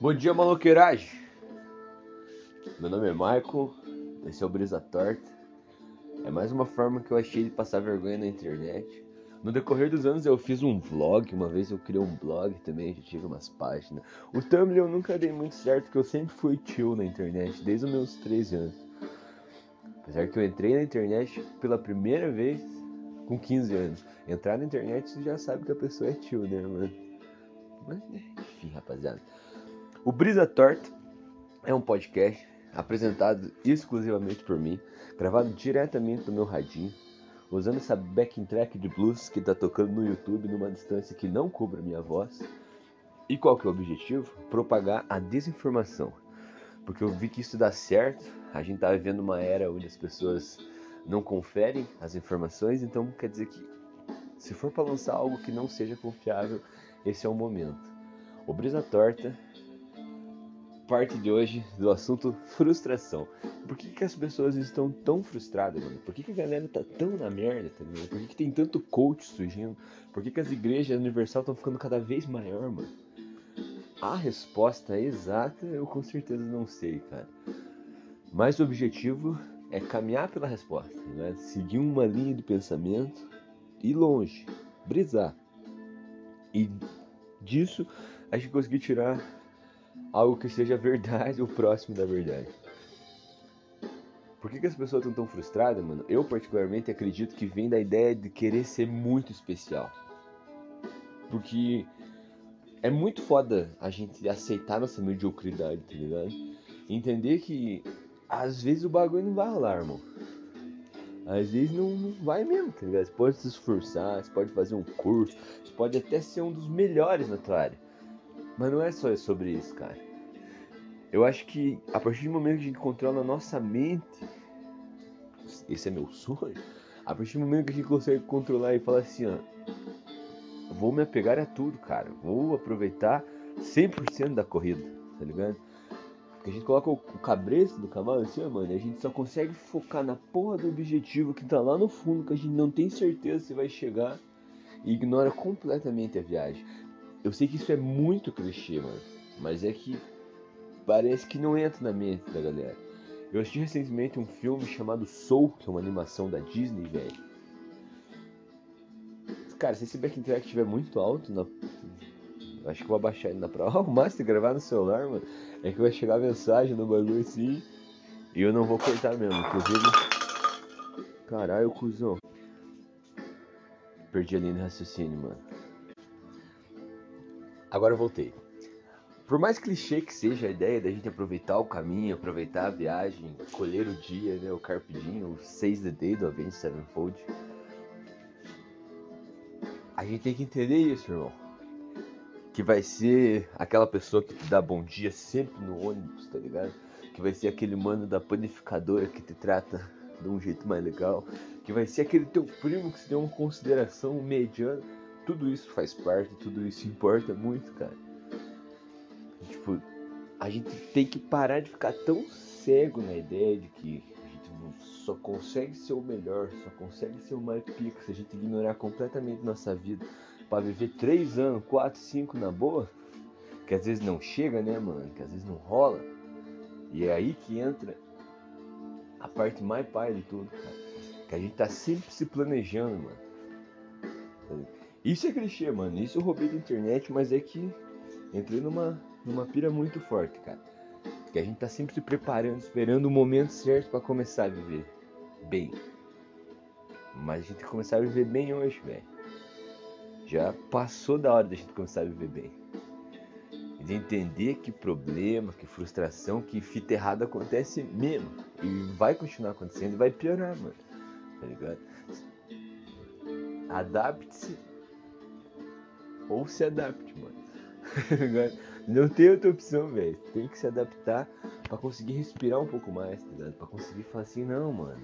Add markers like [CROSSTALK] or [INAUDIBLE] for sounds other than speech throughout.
Bom dia, maloqueiragem! Meu nome é Michael, esse é o Brisa Torta. É mais uma forma que eu achei de passar vergonha na internet. No decorrer dos anos eu fiz um vlog, uma vez eu criei um blog também, já tive umas páginas. O Tumblr eu nunca dei muito certo, porque eu sempre fui tio na internet, desde os meus 13 anos. Apesar que eu entrei na internet pela primeira vez com 15 anos. Entrar na internet você já sabe que a pessoa é tio, né, mano? Mas, enfim, rapaziada. O Brisa Torta é um podcast apresentado exclusivamente por mim, gravado diretamente do meu radinho, usando essa backing track de blues que está tocando no YouTube numa distância que não cubra minha voz. E qual que é o objetivo? Propagar a desinformação. Porque eu vi que isso dá certo, a gente está vivendo uma era onde as pessoas não conferem as informações, então quer dizer que se for para lançar algo que não seja confiável, esse é o momento. O Brisa Torta parte de hoje do assunto frustração. Por que, que as pessoas estão tão frustradas, mano? Por que, que a galera tá tão na merda, tá ligado? Por que, que tem tanto coach surgindo? Por que, que as igrejas universal estão ficando cada vez maior, mano? A resposta exata eu com certeza não sei, cara. Mas o objetivo é caminhar pela resposta, né? seguir uma linha de pensamento, ir longe, brisar. E disso a gente conseguir tirar algo que seja verdade [LAUGHS] ou próximo da verdade. Por que, que as pessoas estão tão frustradas, mano? Eu, particularmente, acredito que vem da ideia de querer ser muito especial. Porque é muito foda a gente aceitar nossa mediocridade, tá ligado? Entender que às vezes o bagulho não vai rolar, irmão. Às vezes não, não vai mesmo, tá ligado? Você pode se esforçar, você pode fazer um curso, você pode até ser um dos melhores na tua área. Mas não é só sobre isso, cara. Eu acho que a partir do momento que a gente controla a nossa mente, esse é meu sonho, a partir do momento que a gente consegue controlar e falar assim, ó, vou me apegar a tudo, cara, vou aproveitar 100% da corrida, tá ligado? Porque a gente coloca o, cabresto do cavalo assim, ó, mano, e a gente só consegue focar na porra do objetivo que tá lá no fundo, que a gente não tem certeza se vai chegar e ignora completamente a viagem. Eu sei que isso é muito clichê, mano. Mas é que parece que não entra na mente da galera. Eu assisti recentemente um filme chamado Soul, que é uma animação da Disney, velho. Cara, se esse backing track estiver muito alto, na... acho que vou abaixar ele na prova. [LAUGHS] O Master gravar no celular, mano, é que vai chegar a mensagem no bagulho assim. E eu não vou cortar mesmo. Inclusive. Caralho, cuzão. Perdi a linha de raciocínio, mano. Agora eu voltei. Por mais clichê que seja a ideia da gente aproveitar o caminho, aproveitar a viagem, colher o dia, né, o carpe diem, o 6 the day do Avenged Sevenfold, a gente tem que entender isso, irmão. Que vai ser aquela pessoa que te dá bom dia sempre no ônibus, tá ligado? Que vai ser aquele mano da panificadora que te trata de um jeito mais legal. Que vai ser aquele teu primo que se deu uma consideração mediana tudo isso faz parte, tudo isso importa muito, cara. Tipo, a gente tem que parar de ficar tão cego na ideia de que a gente só consegue ser o melhor, só consegue ser o mais pica se a gente ignorar completamente nossa vida para viver 3 anos, 4, 5 na boa, que às vezes não chega, né, mano? Que às vezes não rola. E é aí que entra a parte mais pai de tudo, cara. Que a gente tá sempre se planejando, mano. Isso é clichê, mano. Isso eu roubei da internet, mas é que entrei numa, numa pira muito forte, cara. Que a gente tá sempre se preparando, esperando o momento certo para começar a viver bem. Mas a gente começar a viver bem hoje, velho. Já passou da hora da gente começar a viver bem. E de entender que problema, que frustração, que fita errada acontece mesmo. E vai continuar acontecendo e vai piorar, mano. Tá ligado? Adapte-se ou se adapte, mano. [LAUGHS] não tem outra opção, velho. Tem que se adaptar para conseguir respirar um pouco mais, tá ligado? Pra conseguir falar assim, não, mano.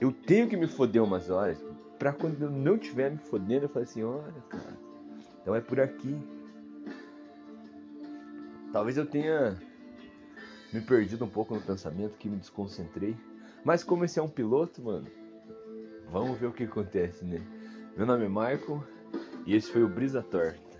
Eu tenho que me foder umas horas. Pra quando eu não tiver me fodendo, eu falar assim, olha, cara. Então é por aqui. Talvez eu tenha me perdido um pouco no pensamento, que me desconcentrei. Mas como esse é um piloto, mano, vamos ver o que acontece, né? Meu nome é Michael. E esse foi o Brisa Torta.